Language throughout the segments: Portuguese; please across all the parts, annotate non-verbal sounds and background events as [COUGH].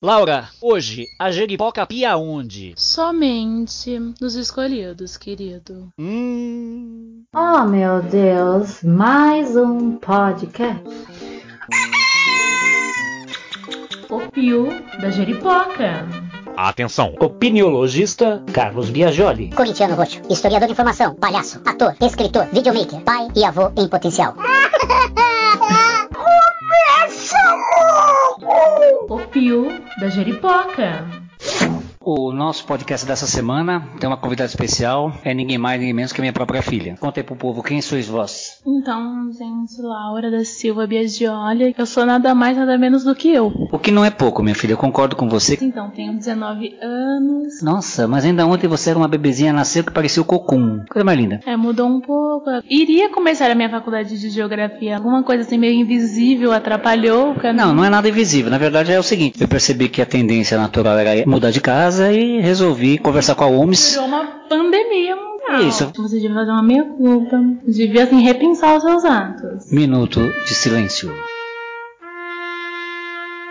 Laura, hoje a jeripoca pia onde? Somente dos escolhidos, querido. Hum. Oh meu Deus, mais um podcast. O Pio da Jeripoca. Atenção! Opiniologista Carlos Biagioli. Corintiano Roxo, historiador de informação, palhaço, ator, escritor, videomaker, pai e avô em potencial. [LAUGHS] O Pio da Jeripoca. O nosso podcast dessa semana tem uma convidada especial, é ninguém mais, ninguém menos que a minha própria filha. Conta aí pro povo, quem sois vós? Então, gente, Laura da Silva Biagioli, eu sou nada mais, nada menos do que eu. O que não é pouco, minha filha, eu concordo com você. Então, tenho 19 anos. Nossa, mas ainda ontem você era uma bebezinha, nasceu que parecia o cocum. Coisa mais linda. É, mudou um pouco. Iria começar a minha faculdade de geografia. Alguma coisa assim meio invisível atrapalhou. o caminho. Não, não é nada invisível. Na verdade é o seguinte, eu percebi que a tendência natural era mudar de casa e resolvi conversar com a OMS. Virou uma pandemia mundial. Isso. Você devia fazer uma meia-culpa. Devia, assim, repensar os seus atos. Minuto de silêncio.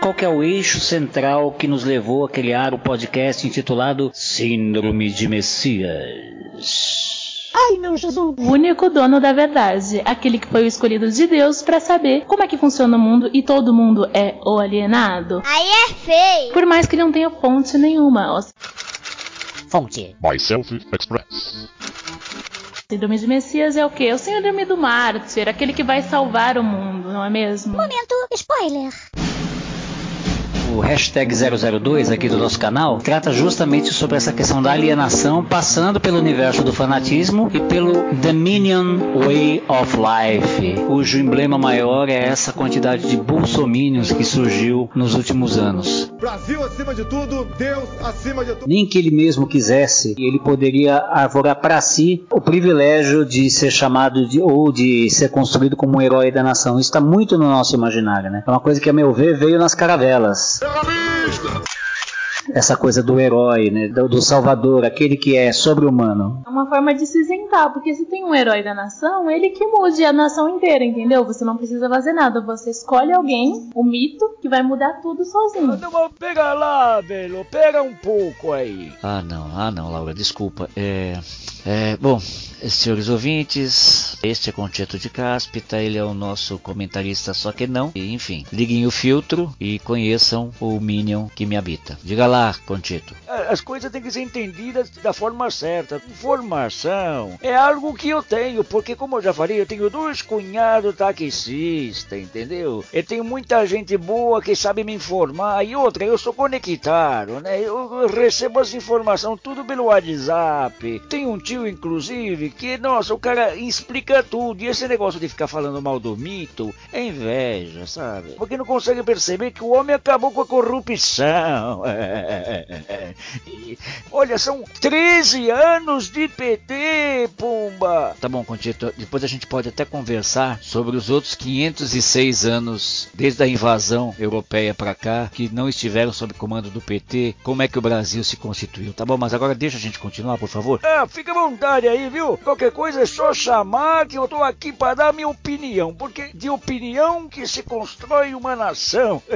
Qual é o eixo central que nos levou a criar o podcast intitulado Síndrome de Messias? O único dono da verdade, aquele que foi o escolhido de Deus para saber como é que funciona o mundo e todo mundo é o alienado. Aí é feio. Por mais que não tenha fonte nenhuma. O Fonte. Myself Express. síndrome de Messias é o quê? O síndrome do mártir, aquele que vai salvar o mundo, não é mesmo? Momento spoiler. O hashtag 002 aqui do nosso canal trata justamente sobre essa questão da alienação, passando pelo universo do fanatismo e pelo Dominion Way of Life, cujo emblema maior é essa quantidade de bolsomínios que surgiu nos últimos anos. Brasil acima de tudo, Deus acima de tudo. Nem que ele mesmo quisesse, ele poderia arvorar para si o privilégio de ser chamado de, ou de ser construído como um herói da nação. Isso está muito no nosso imaginário, né? É uma coisa que, a meu ver, veio nas caravelas. Essa coisa do herói, né? Do, do salvador, aquele que é sobre-humano. É uma forma de se isentar, porque se tem um herói da nação, ele que mude a nação inteira, entendeu? Você não precisa fazer nada, você escolhe alguém, o mito, que vai mudar tudo sozinho. Não, pega lá, velho. Pega um pouco aí. Ah, não. Ah, não, Laura. Desculpa. É... É, bom, senhores ouvintes, este é Concheto de Cáspita, ele é o nosso comentarista, só que não. E, enfim, liguem o filtro e conheçam o Minion que me habita. Diga lá, Concheto. As coisas têm que ser entendidas da forma certa. Informação é algo que eu tenho, porque como eu já falei, eu tenho dois cunhados taxistas, entendeu? Eu tenho muita gente boa que sabe me informar. E outra, eu sou conectado, né? Eu, eu recebo as informações tudo pelo WhatsApp. Tem um tio, inclusive, que, nossa, o cara explica tudo. E esse negócio de ficar falando mal do mito é inveja, sabe? Porque não consegue perceber que o homem acabou com a corrupção. [LAUGHS] Olha, são 13 anos de PT, Pumba! Tá bom, Contito, depois a gente pode até conversar sobre os outros 506 anos desde a invasão europeia para cá, que não estiveram sob comando do PT, como é que o Brasil se constituiu, tá bom? Mas agora deixa a gente continuar, por favor. Ah, fica à vontade aí, viu? Qualquer coisa é só chamar que eu tô aqui para dar minha opinião, porque de opinião que se constrói uma nação. [LAUGHS]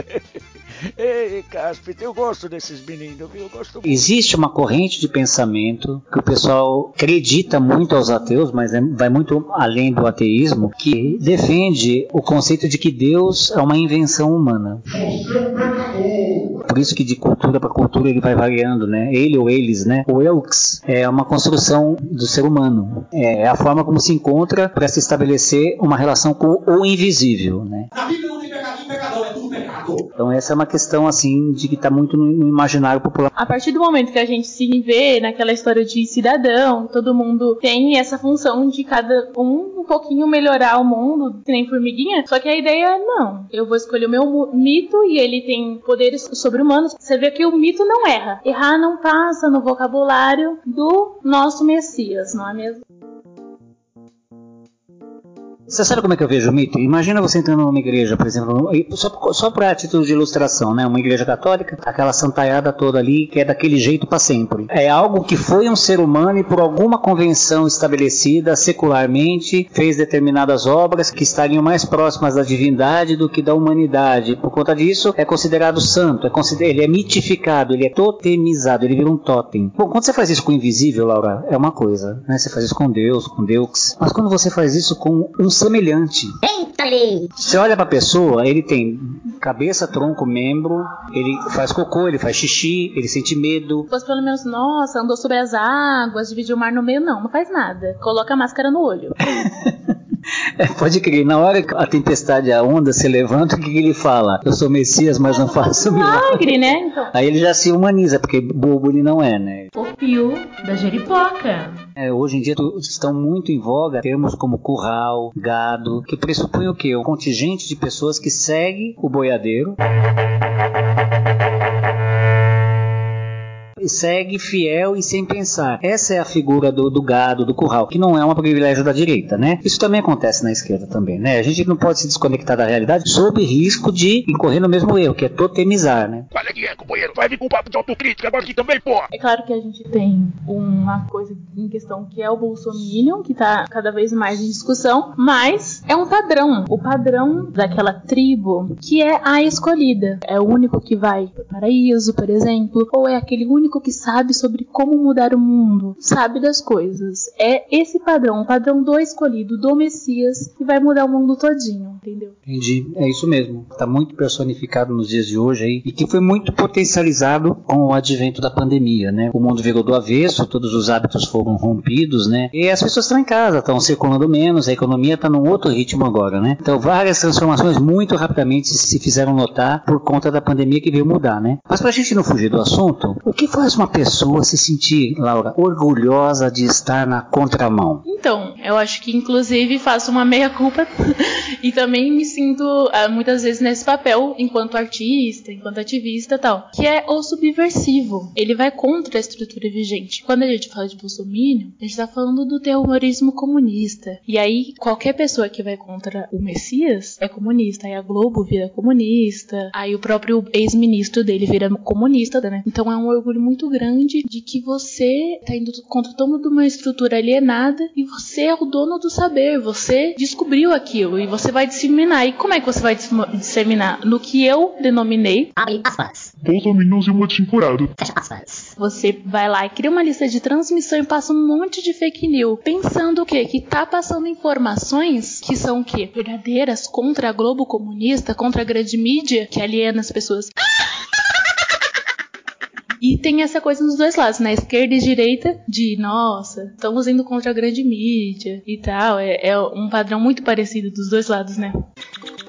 Ei, Cáspita, eu gosto desses meninos, viu? Eu gosto muito. Existe uma corrente de pensamento que o pessoal acredita muito aos ateus, mas é- vai muito além do ateísmo, que defende o conceito de que Deus é uma invenção humana. Por isso que de cultura para cultura ele vai variando, né? Ele ou eles, né? O Elks é uma construção do ser humano. É a forma como se encontra para se estabelecer uma relação com o invisível, né? Na Bíblia não tem pecadinho, pecador, é tudo pecado. Então essa é uma questão assim de que está muito no imaginário popular. A partir do momento que a gente se vê naquela história de cidadão, todo mundo tem essa função de cada um um pouquinho melhorar o mundo, que nem formiguinha. Só que a ideia é não. Eu vou escolher o meu mito e ele tem poderes sobre-humanos. Você vê que o mito não erra. Errar não passa no vocabulário do nosso Messias, não é mesmo? Você sabe como é que eu vejo o mito? Imagina você entrando numa igreja, por exemplo, só, só para título de ilustração, né? Uma igreja católica, aquela santaiada toda ali, que é daquele jeito para sempre. É algo que foi um ser humano e por alguma convenção estabelecida secularmente fez determinadas obras que estariam mais próximas da divindade do que da humanidade. Por conta disso, é considerado santo, é ele é mitificado, ele é totemizado, ele vira um totem. Bom, quando você faz isso com o invisível, Laura, é uma coisa, né? Você faz isso com Deus, com Deus. Mas quando você faz isso com um semelhante. Eita, lei! Você olha pra pessoa, ele tem cabeça, tronco, membro, ele faz cocô, ele faz xixi, ele sente medo. Fosse pelo menos, nossa, andou sobre as águas, dividiu o mar no meio, não, não faz nada. Coloca a máscara no olho. [LAUGHS] É, pode crer, na hora que a tempestade, a onda se levanta, o que, que ele fala? Eu sou Messias, mas não faço milagre, né? Então. Aí ele já se humaniza, porque bobo ele não é, né? O pio da jeripoca. É, hoje em dia estão muito em voga termos como curral, gado, que pressupõe o quê? Um contingente de pessoas que segue o boiadeiro segue fiel e sem pensar. Essa é a figura do, do gado, do curral, que não é um privilégio da direita, né? Isso também acontece na esquerda também, né? A gente não pode se desconectar da realidade sob risco de incorrer no mesmo erro, que é totemizar, né? Olha aqui, companheiro, vai vir com um papo de autocrítica agora aqui também, pô! É claro que a gente tem uma coisa em questão que é o Bolsominion, que tá cada vez mais em discussão, mas é um padrão. O padrão daquela tribo que é a escolhida. É o único que vai para o paraíso, por exemplo, ou é aquele único que sabe sobre como mudar o mundo, sabe das coisas. É esse padrão, o padrão do escolhido, do Messias, que vai mudar o mundo todinho, entendeu? Entendi, é isso mesmo. Tá muito personificado nos dias de hoje aí e que foi muito potencializado com o advento da pandemia, né? O mundo virou do avesso, todos os hábitos foram rompidos, né? E as pessoas estão em casa, estão circulando menos, a economia está num outro ritmo agora, né? Então várias transformações muito rapidamente se fizeram notar por conta da pandemia que veio mudar, né? Mas pra gente não fugir do assunto, o que faz uma pessoa se sentir, Laura, orgulhosa de estar na contramão? Então, eu acho que inclusive faço uma meia-culpa [LAUGHS] e também me sinto ah, muitas vezes nesse papel enquanto artista, enquanto ativista tal, que é o subversivo. Ele vai contra a estrutura vigente. Quando a gente fala de Bolsonaro, a gente tá falando do terrorismo comunista. E aí, qualquer pessoa que vai contra o Messias é comunista. Aí a Globo vira comunista, aí o próprio ex-ministro dele vira comunista, né? Então é um orgulho muito grande de que você tá indo contra toda uma estrutura alienada e você é o dono do saber, você descobriu aquilo e você vai disseminar. E como é que você vai disseminar? No que eu denominei. Abre aspas. Bolsominion desinforado. Fecha aspas. Você vai lá e cria uma lista de transmissão e passa um monte de fake news, pensando o quê? Que tá passando informações que são o quê? Verdadeiras contra a Globo comunista, contra a grande mídia que aliena as pessoas. [LAUGHS] E tem essa coisa nos dois lados, na esquerda e direita, de nossa, estamos indo contra a grande mídia e tal. É, é um padrão muito parecido dos dois lados, né?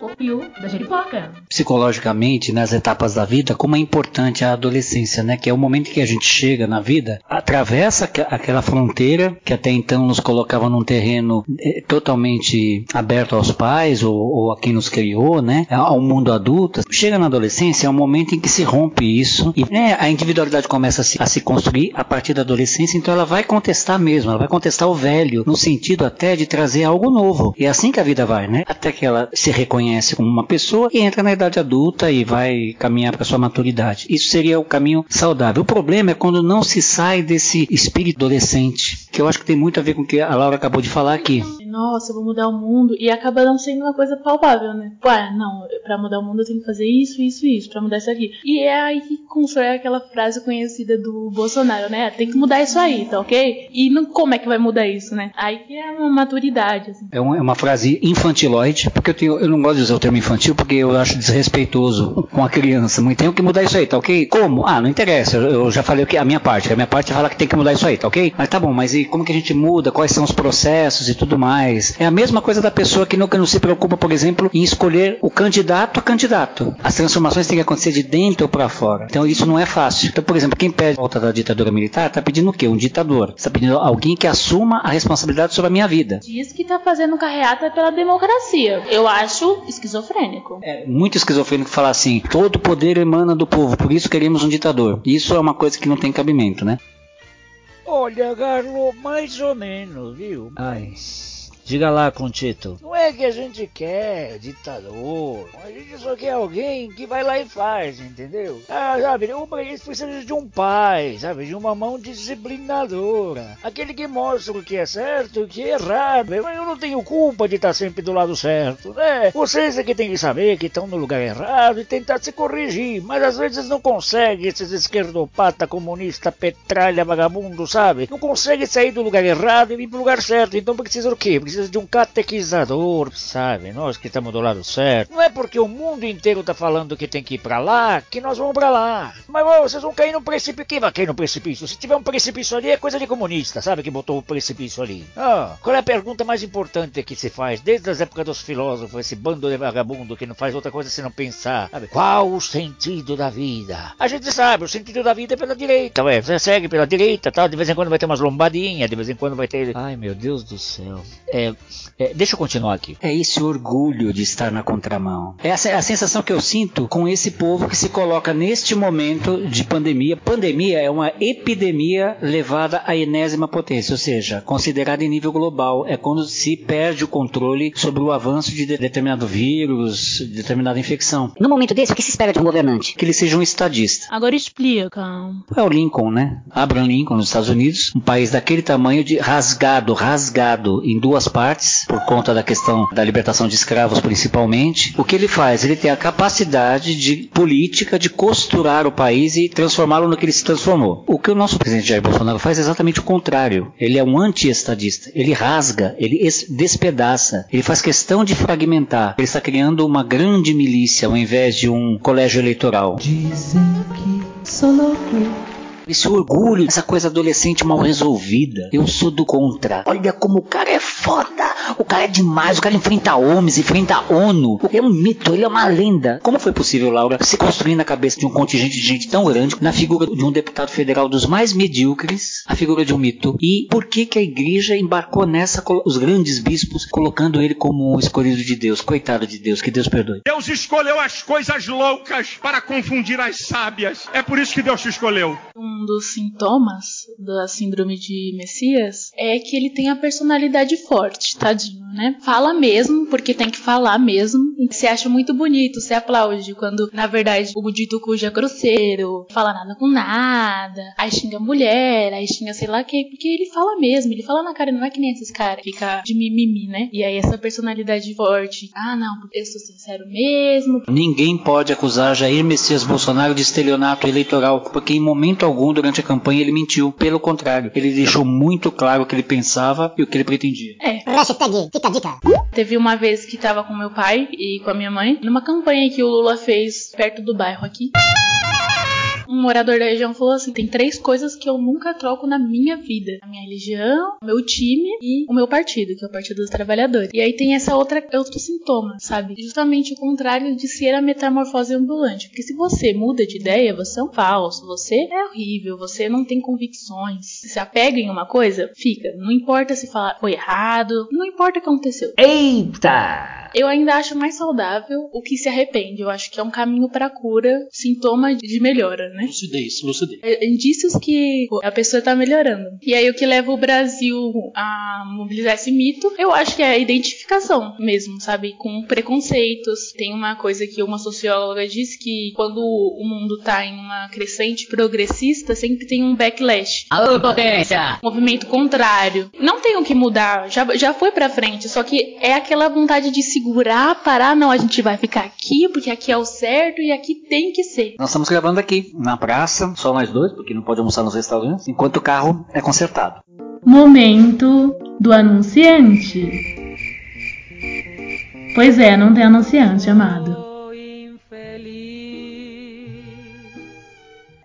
O pio da jeripoca. Psicologicamente, nas etapas da vida, como é importante a adolescência, né? Que é o momento que a gente chega na vida, atravessa aquela fronteira que até então nos colocava num terreno eh, totalmente aberto aos pais ou, ou a quem nos criou, né? Ao mundo adulto. Chega na adolescência, é o momento em que se rompe isso e né, a individualidade começa a se, a se construir a partir da adolescência, então ela vai contestar mesmo, ela vai contestar o velho, no sentido até de trazer algo novo. E é assim que a vida vai, né? Até que ela se reconhece como uma pessoa e entra na idade adulta e vai caminhar para sua maturidade. Isso seria o caminho saudável. O problema é quando não se sai desse espírito adolescente, que eu acho que tem muito a ver com o que a Laura acabou de falar aqui. Nossa, eu vou mudar o mundo e acaba não sendo uma coisa palpável, né? Ué, não, para mudar o mundo eu tenho que fazer isso, isso, isso, para mudar isso aqui. E é aí que constrói aquela frase conhecida do Bolsonaro, né? Tem que mudar isso aí, tá ok? E não, como é que vai mudar isso, né? Aí que é uma maturidade, assim. É uma, é uma frase infantiloide, porque eu, tenho, eu não gosto de usar o termo infantil porque eu acho desrespeitoso com a criança. Muito tem que mudar isso aí, tá ok? Como? Ah, não interessa. Eu, eu já falei o que a minha parte. A minha parte é falar que tem que mudar isso aí, tá ok? Mas tá bom, mas e como que a gente muda? Quais são os processos e tudo mais? É a mesma coisa da pessoa que nunca não se preocupa, por exemplo, em escolher o candidato a candidato. As transformações têm que acontecer de dentro para fora. Então isso não é fácil. Então, por exemplo, quem pede volta da ditadura militar tá pedindo o quê? Um ditador. Está pedindo alguém que assuma a responsabilidade sobre a minha vida. Diz que tá fazendo carreata pela democracia. Eu acho esquizofrênico. É muito esquizofrênico falar assim: todo poder emana do povo, por isso queremos um ditador. Isso é uma coisa que não tem cabimento, né? Olha, Garlo, mais ou menos, viu? Ai. Diga lá, Contito. Não é que a gente quer ditador. A gente só quer alguém que vai lá e faz, entendeu? Ah, sabe, o país precisa de um pai, sabe? De uma mão disciplinadora. Aquele que mostra o que é certo e o que é errado. Eu não tenho culpa de estar sempre do lado certo, né? Vocês é que tem que saber que estão no lugar errado e tentar se corrigir. Mas às vezes não conseguem, esses esquerdopata, comunista, petralha, vagabundo, sabe? Não conseguem sair do lugar errado e ir pro lugar certo. Então precisa do quê? Precisa de um catequizador, sabe? Nós que estamos do lado certo. Não é porque o mundo inteiro tá falando que tem que ir pra lá que nós vamos pra lá. Mas ó, vocês vão cair no precipício. Quem vai cair no precipício? Se tiver um precipício ali, é coisa de comunista, sabe? Que botou o precipício ali. Ah, qual é a pergunta mais importante que se faz desde as épocas dos filósofos, esse bando de vagabundo que não faz outra coisa senão pensar? Sabe? Qual o sentido da vida? A gente sabe, o sentido da vida é pela direita, ué. Você segue pela direita tal. De vez em quando vai ter umas lombadinhas, de vez em quando vai ter. Ai meu Deus do céu. É, é, deixa eu continuar aqui. É esse orgulho de estar na contramão. Essa é a sensação que eu sinto com esse povo que se coloca neste momento de pandemia. Pandemia é uma epidemia levada à enésima potência, ou seja, considerada em nível global. É quando se perde o controle sobre o avanço de determinado vírus, de determinada infecção. No momento desse, o que se espera de um governante? Que ele seja um estadista. Agora explica. É o Lincoln, né? Abraham Lincoln, nos Estados Unidos, um país daquele tamanho de rasgado, rasgado em duas partes, por conta da questão da libertação de escravos principalmente. O que ele faz? Ele tem a capacidade de política de costurar o país e transformá-lo no que ele se transformou. O que o nosso presidente Jair Bolsonaro faz é exatamente o contrário. Ele é um anti-estadista. Ele rasga, ele despedaça, ele faz questão de fragmentar. Ele está criando uma grande milícia ao invés de um colégio eleitoral. Dizem que sou louco. Esse orgulho, essa coisa adolescente mal resolvida. Eu sou do contra. Olha como o cara é foda. O cara é demais. O cara enfrenta homens, enfrenta a ONU. Ele é um mito, ele é uma lenda. Como foi possível, Laura, se construir na cabeça de um contingente de gente tão grande, na figura de um deputado federal dos mais medíocres, a figura de um mito? E por que que a igreja embarcou nessa, os grandes bispos, colocando ele como um escolhido de Deus? Coitado de Deus, que Deus perdoe. Deus escolheu as coisas loucas para confundir as sábias. É por isso que Deus te escolheu. Um dos sintomas da síndrome de Messias é que ele tem a personalidade forte, tadinho, né? Fala mesmo, porque tem que falar mesmo. Você acha muito bonito, você aplaude quando, na verdade, o dito cujo é grosseiro, fala nada com nada, aí xinga mulher, aí xinga sei lá que, porque ele fala mesmo, ele fala na cara, não é que nem esses caras, fica de mimimi, né? E aí essa personalidade forte, ah não, eu sou sincero mesmo. Ninguém pode acusar Jair Messias Bolsonaro de estelionato eleitoral, porque em momento algum durante a campanha ele mentiu. Pelo contrário, ele deixou muito claro o que ele pensava e o que ele pretendia. É. Hashtag, fica a dica. Teve uma vez que tava com meu pai e com a minha mãe, numa campanha que o Lula fez perto do bairro aqui. Um morador da região falou assim: tem três coisas que eu nunca troco na minha vida: a minha religião, o meu time e o meu partido, que é o Partido dos Trabalhadores. E aí tem essa outra outro sintoma, sabe? Justamente o contrário de ser a metamorfose ambulante. Porque se você muda de ideia, você é um falso, você é horrível, você não tem convicções. Se se apega em uma coisa, fica. Não importa se falar foi errado, não importa o que aconteceu. Eita! Eu ainda acho mais saudável o que se arrepende. Eu acho que é um caminho para cura, sintoma de melhora, né? Lucidez, lucidez. É, indícios que a pessoa tá melhorando. E aí o que leva o Brasil a mobilizar esse mito, eu acho que é a identificação mesmo, sabe? Com preconceitos. Tem uma coisa que uma socióloga disse que quando o mundo tá em uma crescente progressista, sempre tem um backlash. Alô, potência! Movimento contrário. Não tem o que mudar, já, já foi pra frente, só que é aquela vontade de segurar, parar, não, a gente vai ficar aqui, porque aqui é o certo e aqui tem que ser. Nós estamos gravando aqui, na praça, só nós dois, porque não pode almoçar nos restaurantes, enquanto o carro é consertado. Momento do anunciante. Pois é, não tem anunciante, amado.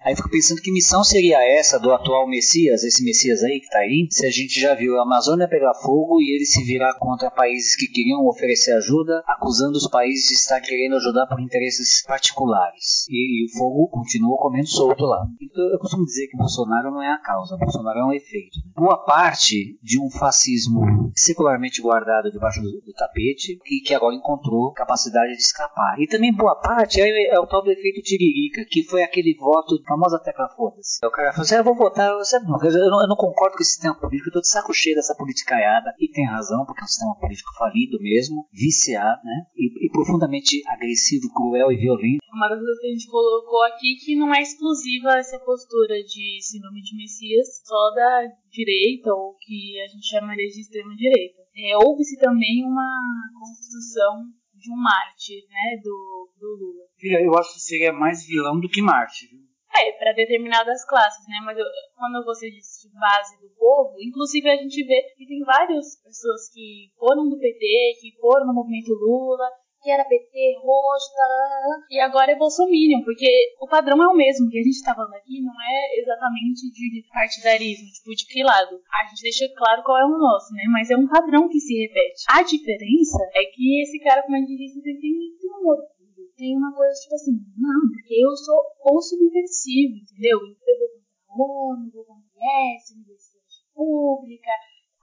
Aí fico pensando que missão seria essa do atual Messias, esse Messias aí que tá aí, se a gente já viu a Amazônia pegar fogo e ele se virar contra países que queriam oferecer ajuda, acusando os países de estar querendo ajudar por interesses particulares. E, e o fogo continua comendo solto lá. Então, eu costumo dizer que Bolsonaro não é a causa, Bolsonaro é um efeito. Boa parte de um fascismo secularmente guardado debaixo do, do tapete e que agora encontrou capacidade de escapar. E também boa parte é, é o tal do efeito tiririca, que foi aquele voto famosa tecla foda-se. O cara fala assim, ah, eu vou votar, eu, não, eu, não, eu não concordo com esse sistema político, eu tô de saco cheio dessa politicaiada, e tem razão, porque é um sistema político falido mesmo, viciado, né? E, e profundamente agressivo, cruel e violento. Uma das coisas que a gente colocou aqui que não é exclusiva essa postura de síndrome de Messias só da direita, ou que a gente chamaria de extrema direita. É, houve-se também uma construção de um mártir, né, do, do Lula. Eu acho que seria mais vilão do que mártir. É, para determinadas classes, né? Mas eu, quando você diz de base do povo, inclusive a gente vê que tem várias pessoas que foram do PT, que foram no movimento Lula, que era PT, roxo, tarará, e agora é Bolsominion, porque o padrão é o mesmo, que a gente tá falando aqui não é exatamente de partidarismo, tipo, de que lado. A gente deixa claro qual é o nosso, né? Mas é um padrão que se repete. A diferença é que esse cara, como a gente disse, tem, tem um orgulho, tem uma coisa tipo assim, não, porque eu sou o subversivo, entendeu? Então eu vou contra a ONU, vou contra o IS, Universidade Pública,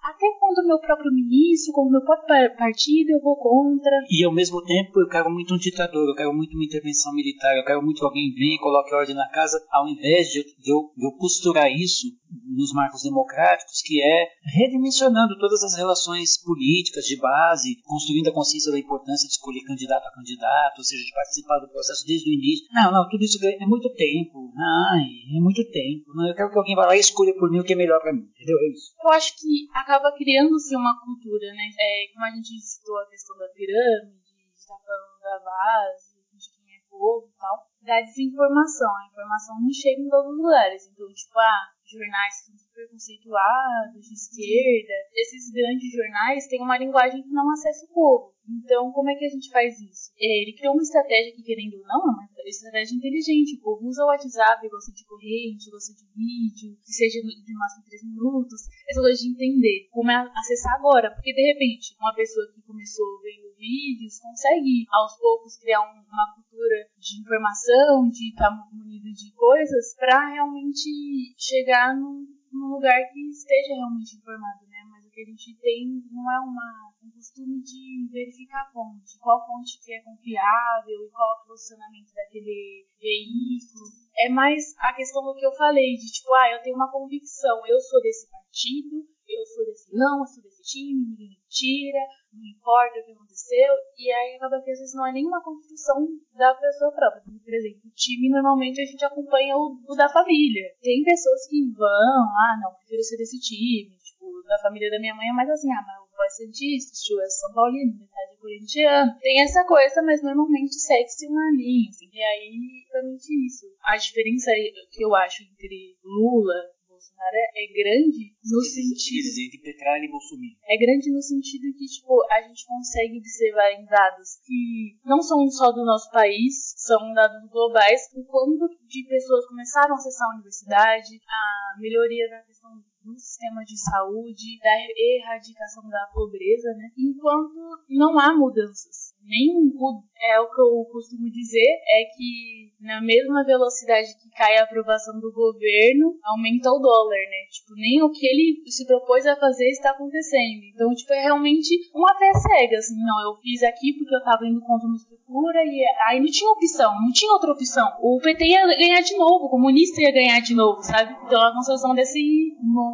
até contra o meu próprio ministro, com o meu próprio partido, eu vou contra. E ao mesmo tempo eu quero muito um ditador, eu quero muito uma intervenção militar, eu quero muito que alguém venha e coloque ordem na casa, ao invés de, de, eu, de eu costurar isso nos marcos democráticos, que é redimensionando todas as relações políticas de base, construindo a consciência da importância de escolher candidato a candidato, ou seja, de participar do processo desde o início. Não, não, tudo isso é muito tempo. Ai, é muito tempo. Não, eu quero que alguém vá lá e escolha por mim o que é melhor para mim. Entendeu? É isso. Eu acho que acaba criando-se uma cultura, né? É, como a gente citou a questão da pirâmide, de estar falando da base, de quem é povo e tal, da desinformação. A informação não chega em todos os lugares. Então, tipo, ah, jornais que são super conceituados, de esquerda, esses grandes jornais têm uma linguagem que não acessa o povo. Então, como é que a gente faz isso? É, ele criou uma estratégia que, querendo ou não, é uma estratégia inteligente. O povo usa o WhatsApp, gosta de corrente, gosta de vídeo, que seja de máximo 3 minutos. Essa coisa de entender como é acessar agora. Porque, de repente, uma pessoa que começou vendo vídeos consegue, aos poucos, criar um, uma cultura de informação, de estar munido de coisas, para realmente chegar num, num lugar que esteja realmente informado, né? Mas o que a gente tem não é uma um costume de verificar a fonte, qual fonte que é confiável e qual é o posicionamento daquele veículo. É mais a questão do que eu falei, de tipo, ah, eu tenho uma convicção, eu sou desse partido, eu sou desse não, eu sou desse time, ninguém me tira, não importa o que aconteceu, e aí acaba que às vezes não é nenhuma construção da pessoa própria. Por exemplo, o time normalmente a gente acompanha o, o da família. Tem pessoas que vão, ah, não, prefiro ser desse time, tipo, da família da minha mãe é mais assim, ah, mas o pai é o tio é São Paulino, metade é corintiano. Tem essa coisa, mas normalmente segue-se uma linha, assim, e aí, realmente isso. A diferença que eu acho entre Lula Bolsonaro é grande no sentido. Entre Petralha e Bolsonaro. É grande no sentido que, tipo, a gente consegue observar em dados que não são só do nosso país, são dados globais, o quanto de pessoas começaram a acessar a universidade, a melhoria da questão do sistema de saúde, da erradicação da pobreza, né? Enquanto não há mudanças. Nem o, é o que eu costumo dizer é que na mesma velocidade que cai a aprovação do governo, aumenta o dólar, né? Tipo, nem o que ele se propôs a fazer está acontecendo. Então, tipo, é realmente uma fé cega, assim, não, eu fiz aqui porque eu tava indo contra uma estrutura e aí não tinha opção, não tinha outra opção. O PT ia ganhar de novo, o comunista ia ganhar de novo, sabe? Então, a construção desse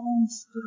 monstro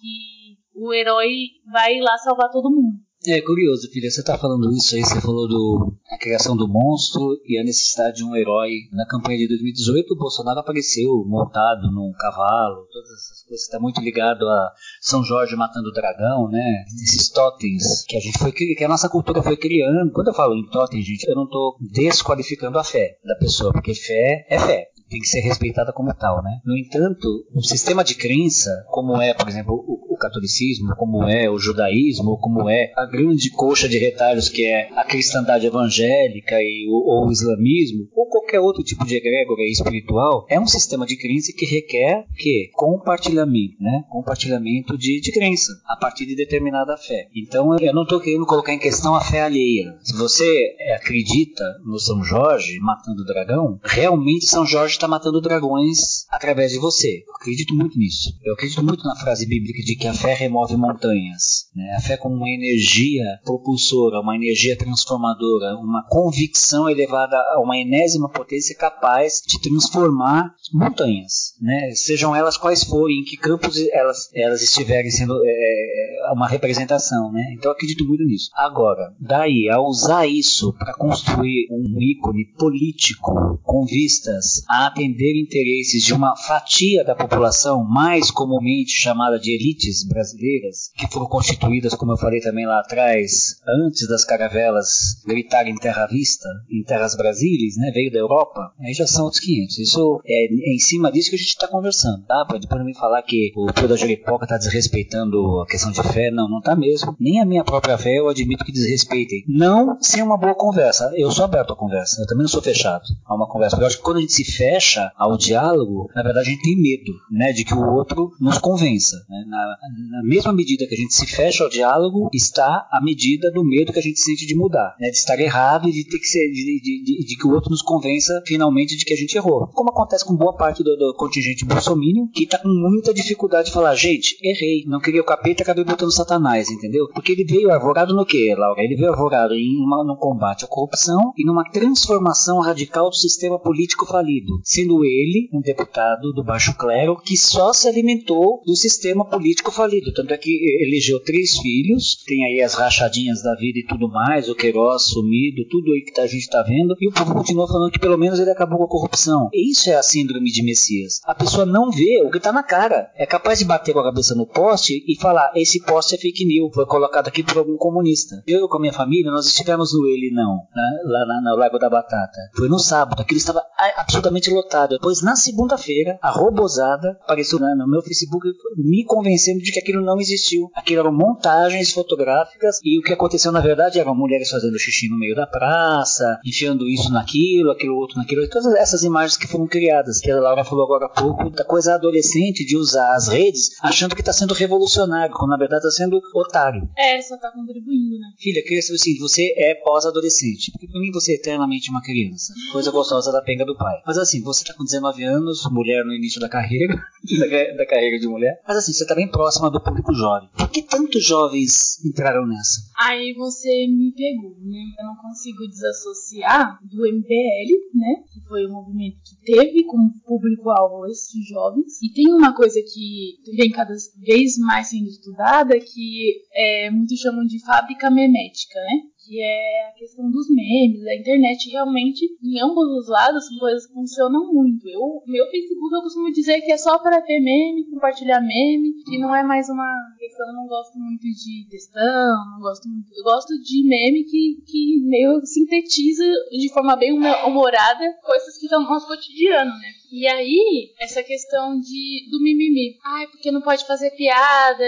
que o herói vai lá salvar todo mundo. É curioso, filha, você está falando isso aí, você falou do a criação do monstro e a necessidade de um herói. Na campanha de 2018, o Bolsonaro apareceu montado num cavalo, todas essas coisas, está muito ligado a São Jorge matando o dragão, né? Esses totens que a gente foi que a nossa cultura foi criando. Quando eu falo em totem, gente, eu não estou desqualificando a fé da pessoa, porque fé é fé tem que ser respeitada como tal, né? No entanto, um sistema de crença, como é, por exemplo, o, o catolicismo, como é o judaísmo, como é a grande coxa de retalhos que é a cristandade evangélica e o, ou o islamismo, ou qualquer outro tipo de egrégora espiritual, é um sistema de crença que requer que compartilhamento, né? Compartilhamento de, de crença a partir de determinada fé. Então, eu não estou querendo colocar em questão a fé alheia. Se você acredita no São Jorge matando o dragão, realmente São Jorge está matando dragões através de você. Eu acredito muito nisso. Eu acredito muito na frase bíblica de que a fé remove montanhas. Né? A fé como uma energia propulsora, uma energia transformadora, uma convicção elevada a uma enésima potência capaz de transformar montanhas, né? sejam elas quais forem, em que campos elas, elas estiverem sendo é, uma representação. Né? Então eu acredito muito nisso. Agora, daí a usar isso para construir um ícone político com vistas a atender interesses de uma fatia da população, mais comumente chamada de elites brasileiras, que foram constituídas, como eu falei também lá atrás, antes das caravelas gritarem terra vista, em terras brasileiras, né, veio da Europa, aí já são outros 500. Isso é, é em cima disso que a gente está conversando, tá? Depois não me falar que o Pio da Juripoca está desrespeitando a questão de fé, não, não está mesmo. Nem a minha própria fé eu admito que desrespeitem. Não sem uma boa conversa. Eu sou aberto à conversa, eu também não sou fechado a uma conversa. Eu acho que quando a gente se fecha ao diálogo, na verdade a gente tem medo, né, de que o outro nos convença. Né? Na, na mesma medida que a gente se fecha ao diálogo, está a medida do medo que a gente sente de mudar, né, de estar errado e de ter que ser, de, de, de, de que o outro nos convença finalmente de que a gente errou. Como acontece com boa parte do, do contingente bolsominion, que está com muita dificuldade de falar, gente, errei, não queria o capeta, acabei botando satanás, entendeu? Porque ele veio arvorado no que, Laura? Ele veio arvorado em uma, num combate à corrupção e numa transformação radical do sistema político falido, sendo ele um deputado do baixo clero que só se alimentou do sistema político falido. Tanto é que elegeu três filhos, tem aí as rachadinhas da vida e tudo mais, o Queiroz sumido, tudo aí que a gente está vendo, e o povo continua falando que pelo menos ele acabou com a corrupção. Isso é a síndrome de Messias. A pessoa não vê o que está na cara. É capaz de bater com a cabeça no poste e falar: esse poste é fake news, foi colocado aqui por algum comunista. Eu com a minha família, nós estivemos no Ele Não, né? lá no Lago da Batata. Foi no sábado, aquilo estava absolutamente lotado. Depois, na segunda-feira, a robosada apareceu no meu Facebook me convencendo de que aquilo não existiu. Aquilo eram montagens fotográficas e o que aconteceu na verdade eram mulheres fazendo xixi no meio da praça, enfiando isso naquilo, aquilo outro naquilo, todas essas imagens que foram criadas, que a Laura falou agora há pouco, da coisa adolescente de usar as redes achando que está sendo revolucionário, quando na verdade está sendo otário. É, só está contribuindo, né? Filha, queria saber assim, você é pós-adolescente, porque para mim você é eternamente uma criança, coisa gostosa da penga do pai. Mas assim, você está com 19 anos, mulher no início da carreira, [LAUGHS] da, carreira de mulher, mas assim, você está bem próxima do público jovem. Por que tantos jovens entraram nessa? Aí você me pegou, né? Eu não consigo desassociar do MBL, né? Que foi um movimento que teve como público-alvo esses jovens. E tem uma coisa que vem cada vez mais sendo estudada que é, muitos chamam de fábrica memética, né? Que é a questão dos memes, a internet realmente, em ambos os lados, são coisas que funcionam muito. Eu, meu Facebook eu costumo dizer que é só para ter meme, compartilhar meme, que não é mais uma questão, eu não gosto muito de textão, não gosto muito, eu gosto de meme que, que meio sintetiza de forma bem humorada coisas que estão no nosso cotidiano, né? E aí, essa questão de do mimimi. Ai, porque não pode fazer piada.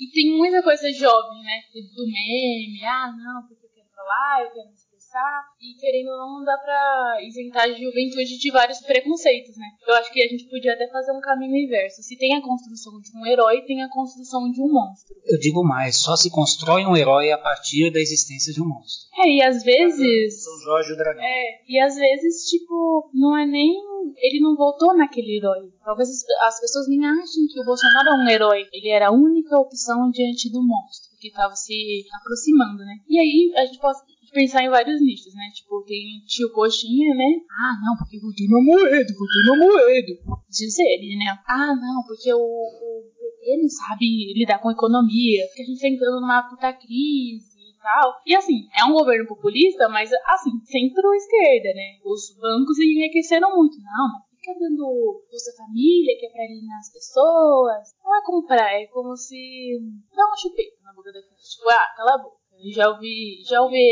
E tem muita coisa jovem, né? Do meme. Ah, não, porque falar, eu quero me expressar. E querendo ou não, não dá pra isentar a juventude de vários preconceitos, né? Eu acho que a gente podia até fazer um caminho inverso. Se tem a construção de um herói, tem a construção de um monstro. Eu digo mais, só se constrói um herói a partir da existência de um monstro. É, e às vezes. São Jorge o Dragão. É, e às vezes, tipo, não é nem. Ele não voltou naquele herói. Talvez as pessoas nem achem que o Bolsonaro é um herói. Ele era a única opção diante do monstro que tava se aproximando, né? E aí a gente pode pensar em vários nichos, né? Tipo, tem tio Coxinha, né? Ah, não, porque votei no Moedo, votei no Moedo. Diz ele, né? Ah, não, porque o, o PT não sabe lidar com economia, porque a gente tá entrando numa puta crise e tal. E assim, é um governo populista, mas assim, centro-esquerda, né? Os bancos enriqueceram muito. Não, fica dando Bolsa Família, que é pra eliminar as pessoas. Não é como pra, é como se. dá uma chupeta na boca da gente. Tipo, ah, cala a boca. Já ouvi, já ouvi,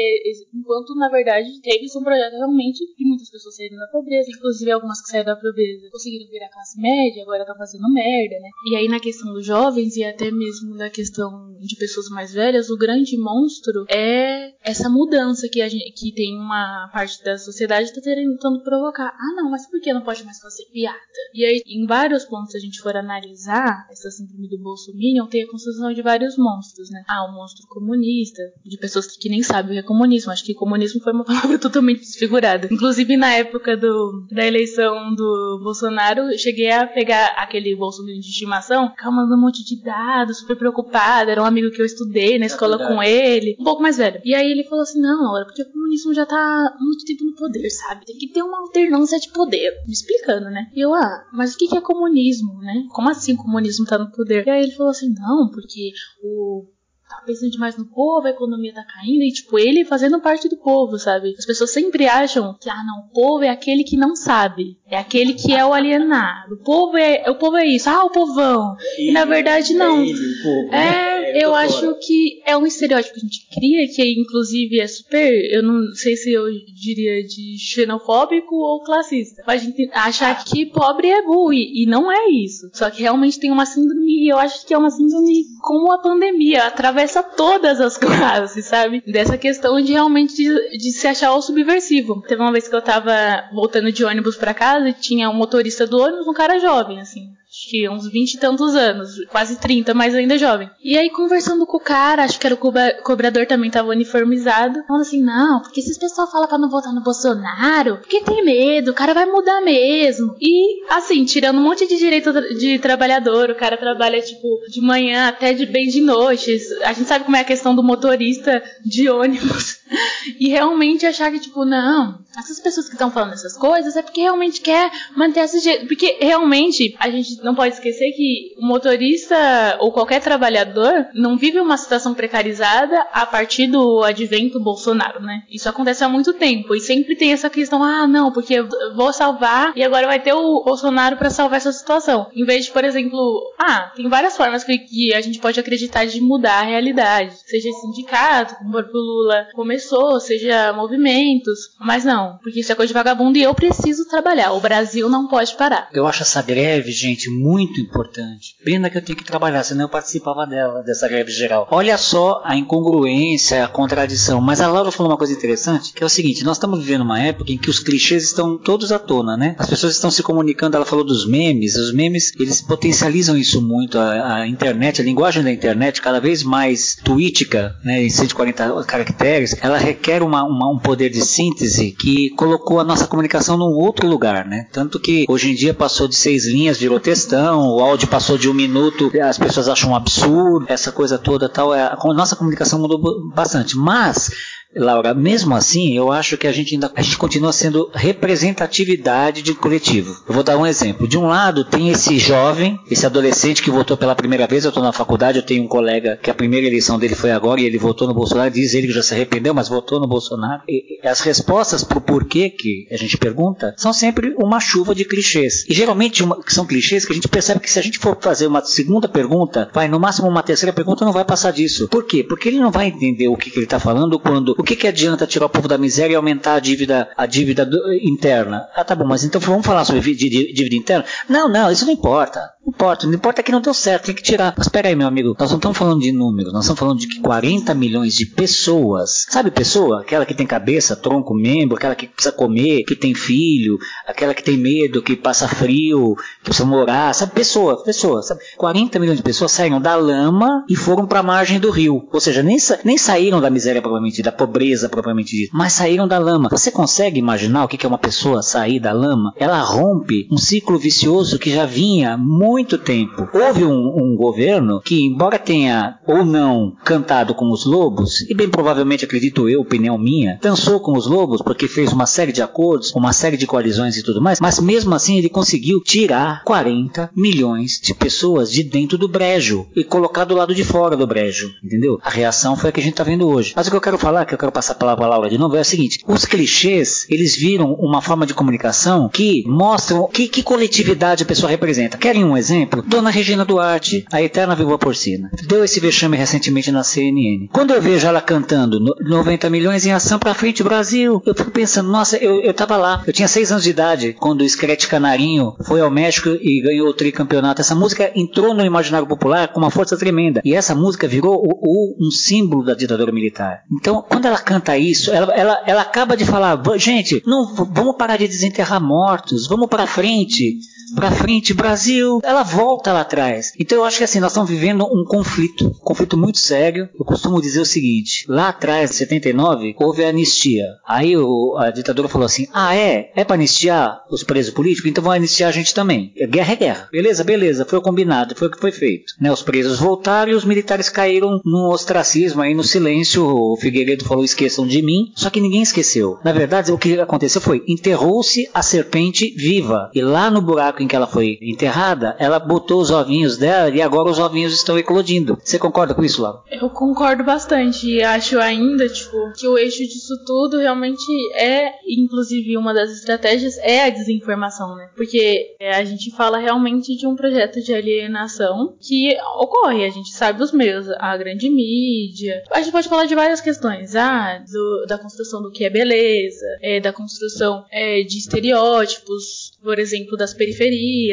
enquanto na verdade teve um projeto realmente de muitas pessoas saírem da pobreza, inclusive algumas que saíram da pobreza conseguiram virar classe média, agora estão fazendo merda, né? E aí na questão dos jovens e até mesmo na questão de pessoas mais velhas, o grande monstro é essa mudança que, a gente, que tem uma parte da sociedade está tentando provocar. Ah, não, mas por que não pode mais fazer piada? E aí, em vários pontos, se a gente for analisar essa síndrome do Bolsonaro, tem a construção de vários monstros, né? Ah, o monstro comunista, de pessoas que nem sabem o que é comunismo. Acho que comunismo foi uma [LAUGHS] palavra totalmente desfigurada. Inclusive, na época do, da eleição do Bolsonaro, cheguei a pegar aquele bolso de estimação, ficava mandando um monte de dados, super preocupada. Era um amigo que eu estudei na escola com ele, um pouco mais velho. E aí ele falou assim: não, Laura, porque o comunismo já tá muito tempo no poder, sabe? Tem que ter uma alternância de poder. Me explicando, né? E eu, ah, mas o que é comunismo, né? Como assim o comunismo tá no poder? E aí ele falou assim: não, porque o tá pensando demais no povo, a economia tá caindo, e tipo, ele fazendo parte do povo, sabe? As pessoas sempre acham que, ah, não, o povo é aquele que não sabe, é aquele que é o alienado. O povo é, o povo é isso, ah, o povão. e na verdade, não. É, ele, povo, né? é eu acho que é um estereótipo que a gente cria, que inclusive é super, eu não sei se eu diria de xenofóbico ou classista, mas a gente achar que pobre é burro, e, e não é isso. Só que realmente tem uma síndrome, e eu acho que é uma síndrome como a pandemia, através atravessa todas as [LAUGHS] classes, sabe? Dessa questão de realmente de, de, se achar o subversivo. Teve uma vez que eu tava voltando de ônibus para casa e tinha um motorista do ônibus, um cara jovem, assim que uns 20 e tantos anos, quase 30, mas ainda jovem. E aí, conversando com o cara, acho que era o cobrador também tava uniformizado, falando assim: não, porque esses pessoal falam pra não votar no Bolsonaro, porque tem medo, o cara vai mudar mesmo. E, assim, tirando um monte de direito de trabalhador, o cara trabalha, tipo, de manhã até de bem de noite. A gente sabe como é a questão do motorista de ônibus. [LAUGHS] e realmente achar que, tipo, não, essas pessoas que estão falando essas coisas é porque realmente quer manter esse jeito. Porque realmente a gente não pode esquecer que o motorista ou qualquer trabalhador não vive uma situação precarizada a partir do advento Bolsonaro, né? Isso acontece há muito tempo e sempre tem essa questão, ah, não, porque eu vou salvar e agora vai ter o Bolsonaro para salvar essa situação. Em vez de, por exemplo, ah, tem várias formas que, que a gente pode acreditar de mudar a realidade. Seja sindicato, como o Lula começou, seja movimentos, mas não, porque isso é coisa de vagabundo e eu preciso trabalhar. O Brasil não pode parar. Eu acho essa greve, gente, muito importante. Pena que eu tenho que trabalhar, senão eu participava dela, dessa greve geral. Olha só a incongruência, a contradição. Mas a Laura falou uma coisa interessante, que é o seguinte: nós estamos vivendo uma época em que os clichês estão todos à tona, né? As pessoas estão se comunicando. Ela falou dos memes. Os memes, eles potencializam isso muito. A, a internet, a linguagem da internet, cada vez mais tweetica, né, em 140 caracteres, ela requer uma, uma, um poder de síntese que colocou a nossa comunicação num outro lugar, né? Tanto que hoje em dia passou de seis linhas, virou texto questão, o áudio passou de um minuto, as pessoas acham um absurdo, essa coisa toda tal. É, a nossa comunicação mudou bastante. Mas Laura, mesmo assim, eu acho que a gente ainda a gente continua sendo representatividade de coletivo. Eu vou dar um exemplo. De um lado, tem esse jovem, esse adolescente que votou pela primeira vez. Eu estou na faculdade, eu tenho um colega que a primeira eleição dele foi agora e ele votou no Bolsonaro. Diz ele que já se arrependeu, mas votou no Bolsonaro. E as respostas para o porquê que a gente pergunta são sempre uma chuva de clichês. E geralmente uma, são clichês que a gente percebe que se a gente for fazer uma segunda pergunta, vai no máximo uma terceira pergunta, não vai passar disso. Por quê? Porque ele não vai entender o que, que ele está falando quando o que, que adianta tirar o povo da miséria e aumentar a dívida, a dívida do, interna? Ah, tá bom, mas então vamos falar sobre dívida interna? Não, não, isso não importa. Não importa, não importa que não deu certo, tem que tirar. Mas espera aí, meu amigo, nós não estamos falando de números, nós estamos falando de que 40 milhões de pessoas, sabe pessoa? Aquela que tem cabeça, tronco, membro, aquela que precisa comer, que tem filho, aquela que tem medo, que passa frio, que precisa morar, sabe? Pessoa, pessoa, sabe? 40 milhões de pessoas saíram da lama e foram para a margem do rio. Ou seja, nem, nem saíram da miséria propriamente, da pobreza propriamente dita, mas saíram da lama. Você consegue imaginar o que é uma pessoa sair da lama? Ela rompe um ciclo vicioso que já vinha muito tempo. Houve um, um governo que, embora tenha ou não cantado com os lobos, e bem provavelmente acredito eu, opinião minha, dançou com os lobos porque fez uma série de acordos, uma série de coalizões e tudo mais, mas mesmo assim ele conseguiu tirar 40 milhões de pessoas de dentro do brejo e colocar do lado de fora do brejo, entendeu? A reação foi a que a gente está vendo hoje. Mas o que eu quero falar, que eu quero passar a palavra a Laura de novo, é o seguinte: os clichês, eles viram uma forma de comunicação que mostram que, que coletividade a pessoa representa. Querem um exemplo? Dona Regina Duarte, a eterna viúva porcina, deu esse vexame recentemente na CNN. Quando eu vejo ela cantando 90 milhões em ação pra frente Brasil, eu fico pensando, nossa, eu, eu tava lá, eu tinha 6 anos de idade quando o Screte Canarinho foi ao México e ganhou o tricampeonato. Essa música entrou no imaginário popular com uma força tremenda. E essa música virou o, o, um símbolo da ditadura militar. Então, quando ela canta isso, ela, ela, ela acaba de falar, gente, não, vamos parar de desenterrar mortos, vamos para frente. Pra frente, Brasil, ela volta lá atrás. Então eu acho que assim, nós estamos vivendo um conflito, um conflito muito sério. Eu costumo dizer o seguinte: lá atrás, em 79, houve a anistia. Aí o, a ditadura falou assim: ah, é? É pra anistiar os presos políticos? Então vão anistiar a gente também. Guerra é guerra. Beleza, beleza, foi combinado, foi o que foi feito. Né, os presos voltaram e os militares caíram no ostracismo, aí no silêncio. O Figueiredo falou: esqueçam de mim. Só que ninguém esqueceu. Na verdade, o que aconteceu foi: enterrou-se a serpente viva. E lá no buraco em que ela foi enterrada, ela botou os ovinhos dela e agora os ovinhos estão eclodindo. Você concorda com isso, Laura? Eu concordo bastante e acho ainda, tipo, que o eixo disso tudo realmente é, inclusive, uma das estratégias é a desinformação, né? Porque é, a gente fala realmente de um projeto de alienação que ocorre, a gente sabe os meios, a grande mídia. A gente pode falar de várias questões, ah, do, da construção do que é beleza, é, da construção é, de estereótipos, por exemplo, das periferias,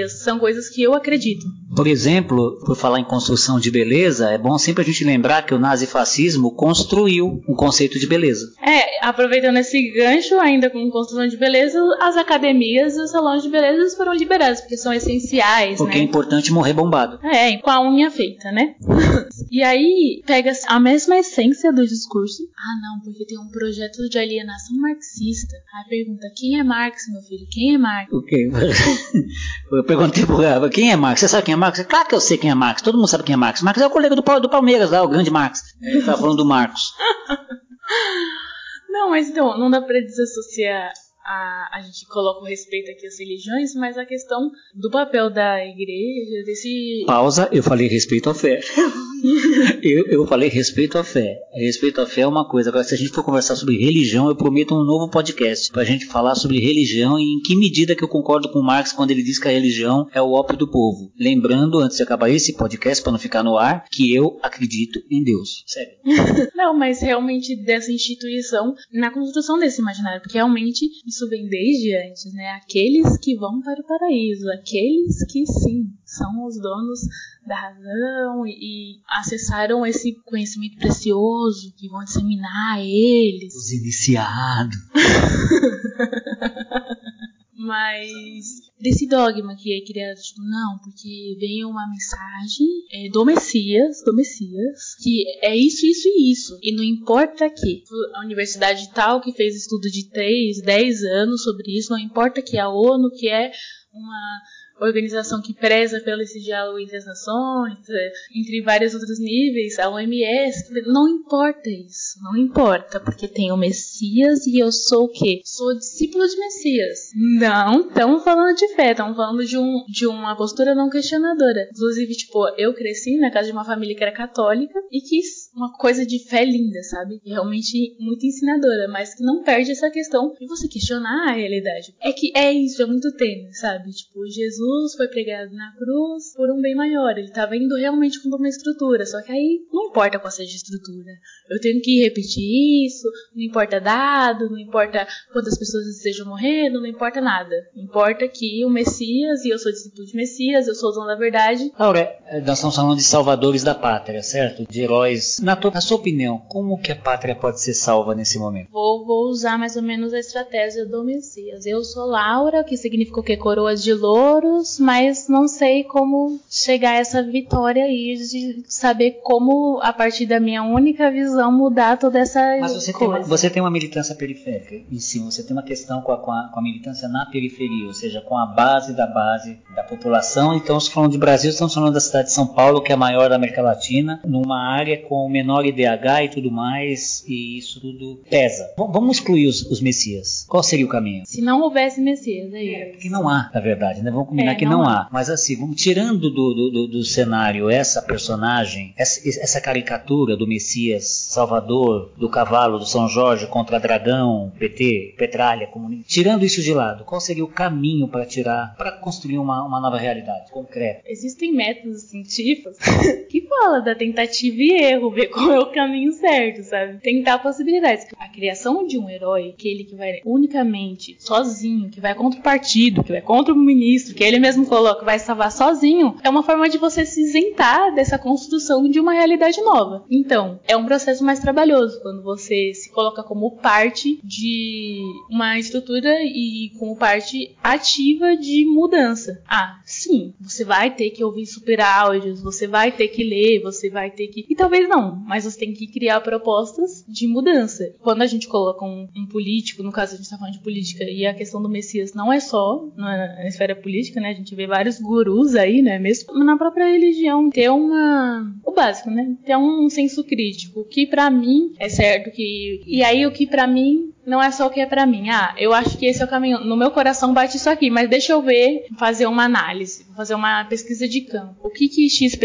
são coisas que eu acredito. Por exemplo, por falar em construção de beleza, é bom sempre a gente lembrar que o nazifascismo construiu um conceito de beleza. É, aproveitando esse gancho ainda com construção de beleza, as academias e os salões de beleza foram liberados, porque são essenciais, Porque né? é importante morrer bombado. É, com a unha feita, né? [LAUGHS] e aí, pega a mesma essência do discurso. Ah, não, porque tem um projeto de alienação marxista. Aí pergunta, quem é Marx, meu filho? Quem é Marx? O quê? [LAUGHS] Eu perguntei pro Gava, quem é Marx? Você sabe quem é Marx? Claro que eu sei quem é Marx, todo mundo sabe quem é Marx. Marx é o colega do, do Palmeiras lá, o grande Marx. Ele tava falando do Marcos. [LAUGHS] Não, mas então, não dá pra desassociar a, a gente coloca o respeito aqui às religiões, mas a questão do papel da igreja, desse. Pausa, eu falei respeito à fé. [LAUGHS] eu, eu falei respeito à fé. Respeito à fé é uma coisa. Agora, se a gente for conversar sobre religião, eu prometo um novo podcast pra gente falar sobre religião e em que medida que eu concordo com Marx quando ele diz que a religião é o ópio do povo. Lembrando, antes de acabar esse podcast, para não ficar no ar, que eu acredito em Deus. Sério. [LAUGHS] Não, mas realmente dessa instituição na construção desse imaginário, porque realmente isso vem desde antes, né? Aqueles que vão para o paraíso, aqueles que sim são os donos da razão e, e acessaram esse conhecimento precioso que vão disseminar a eles. Os iniciados. [LAUGHS] Mas desse dogma que é criado, tipo, não, porque vem uma mensagem é, do Messias, do Messias, que é isso, isso e isso. E não importa que a universidade tal que fez estudo de 3, 10 anos sobre isso, não importa que a ONU, que é uma organização que preza pelo esse diálogo entre as nações, é, entre vários outros níveis, a OMS, não importa isso, não importa, porque tem o Messias e eu sou o quê? Sou discípulo de Messias. Não estamos falando de fé, estamos falando de, um, de uma postura não questionadora. Inclusive, tipo, eu cresci na casa de uma família que era católica e quis uma coisa de fé linda, sabe? Realmente muito ensinadora, mas que não perde essa questão de você questionar a realidade. É que é isso, é muito tênue, sabe? Tipo, Jesus foi pregado na cruz por um bem maior. Ele estava indo realmente com uma estrutura. Só que aí não importa qual seja a estrutura. Eu tenho que repetir isso. Não importa dado, não importa quantas pessoas estejam morrendo, não importa nada. Importa que o Messias, e eu sou discípulo de Messias, eu sou o dono da verdade. Laura, nós estamos falando de salvadores da pátria, certo? De heróis. Na, tua, na sua opinião, como que a pátria pode ser salva nesse momento? Vou, vou usar mais ou menos a estratégia do Messias. Eu sou Laura, que significa o que? Coroas de louros, mas não sei como chegar a essa vitória aí de saber como, a partir da minha única visão, mudar toda essa Mas você tem, uma, você tem uma militância periférica em si, você tem uma questão com a, com, a, com a militância na periferia, ou seja, com a base da base da população. Então, se falando de Brasil, estamos falando da cidade de São Paulo, que é a maior da América Latina, numa área com menor IDH e tudo mais, e isso tudo pesa. V vamos excluir os, os messias. Qual seria o caminho? Se não houvesse messias, aí. É, porque não há, na verdade, né? Vamos combinar é, que não, não há. há. Mas assim, vamos tirando do, do, do, do cenário essa personagem, essa, essa, caricatura do Messias Salvador, do cavalo do São Jorge contra dragão, PT, petralha, comunismo. Tirando isso de lado, qual seria o caminho para tirar, para construir uma, uma nova realidade concreta? Existem métodos científicos [LAUGHS] que falam da tentativa e erro, ver [LAUGHS] qual é o caminho certo, sabe? Tentar possibilidades. A criação de um herói, aquele que vai unicamente, sozinho, que vai contra o partido, que vai contra o ministro, que ele mesmo coloca, vai salvar sozinho, é uma forma de você se isentar dessa construção de uma realidade nova. Então, é um processo mais trabalhoso quando você se coloca como parte de uma estrutura e como parte ativa de mudança. Ah, sim, você vai ter que ouvir super áudios, você vai ter que ler, você vai ter que. E talvez não, mas você tem que criar propostas de mudança. Quando a gente coloca um, um político, no caso a gente está falando de política, e a questão do Messias não é só na, esfera política, né? A gente vê vários gurus aí, né? Mesmo na própria religião, ter uma. O básico, né? Ter um senso crítico. O que para mim é certo que. E aí o que para mim não é só o que é para mim. Ah, eu acho que esse é o caminho. No meu coração bate isso aqui, mas deixa eu ver, fazer uma análise, fazer uma pesquisa de campo. O que que X